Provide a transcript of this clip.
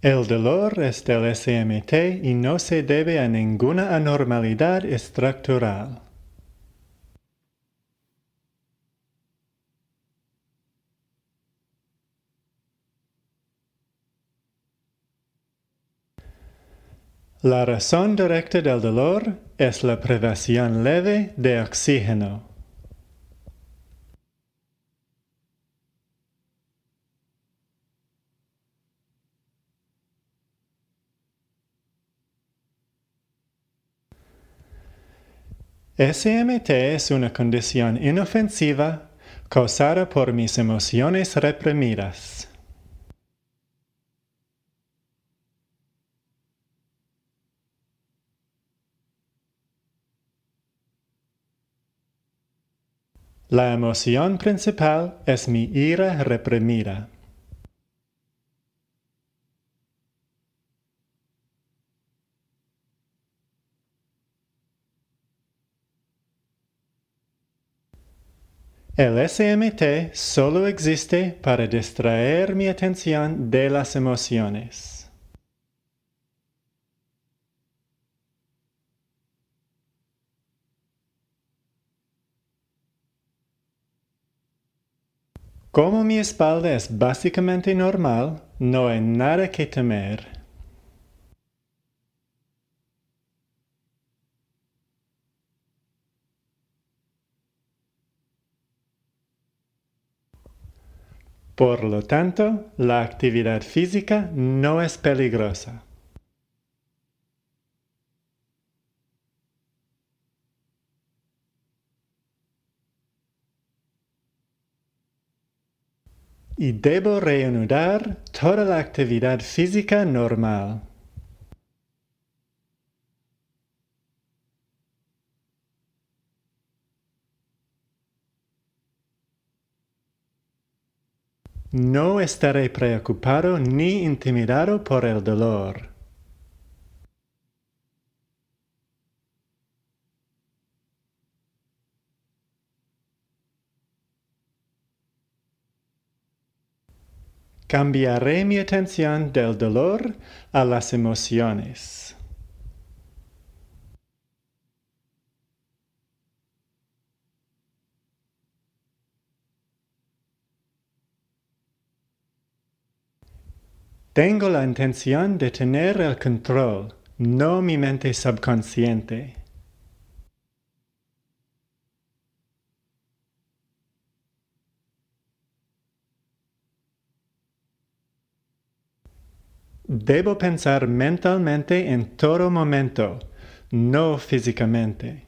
El dolor es del SMT y no se debe a ninguna anormalidad estructural. La razón directa del dolor es la privación leve de oxígeno. SMT es una condición inofensiva causada por mis emociones reprimidas. La emoción principal es mi ira reprimida. El SMT solo existe para distraer mi atención de las emociones. Como mi espalda es básicamente normal, no hay nada que temer. Por lo tanto, la actividad física no es peligrosa. y debo reanudar toda la actividad física normal. No estaré preocupado ni intimidado por el dolor. Cambiaré mi atención del dolor a las emociones. Tengo la intención de tener el control, no mi mente subconsciente. Debo pensar mentalmente en todo momento, no físicamente.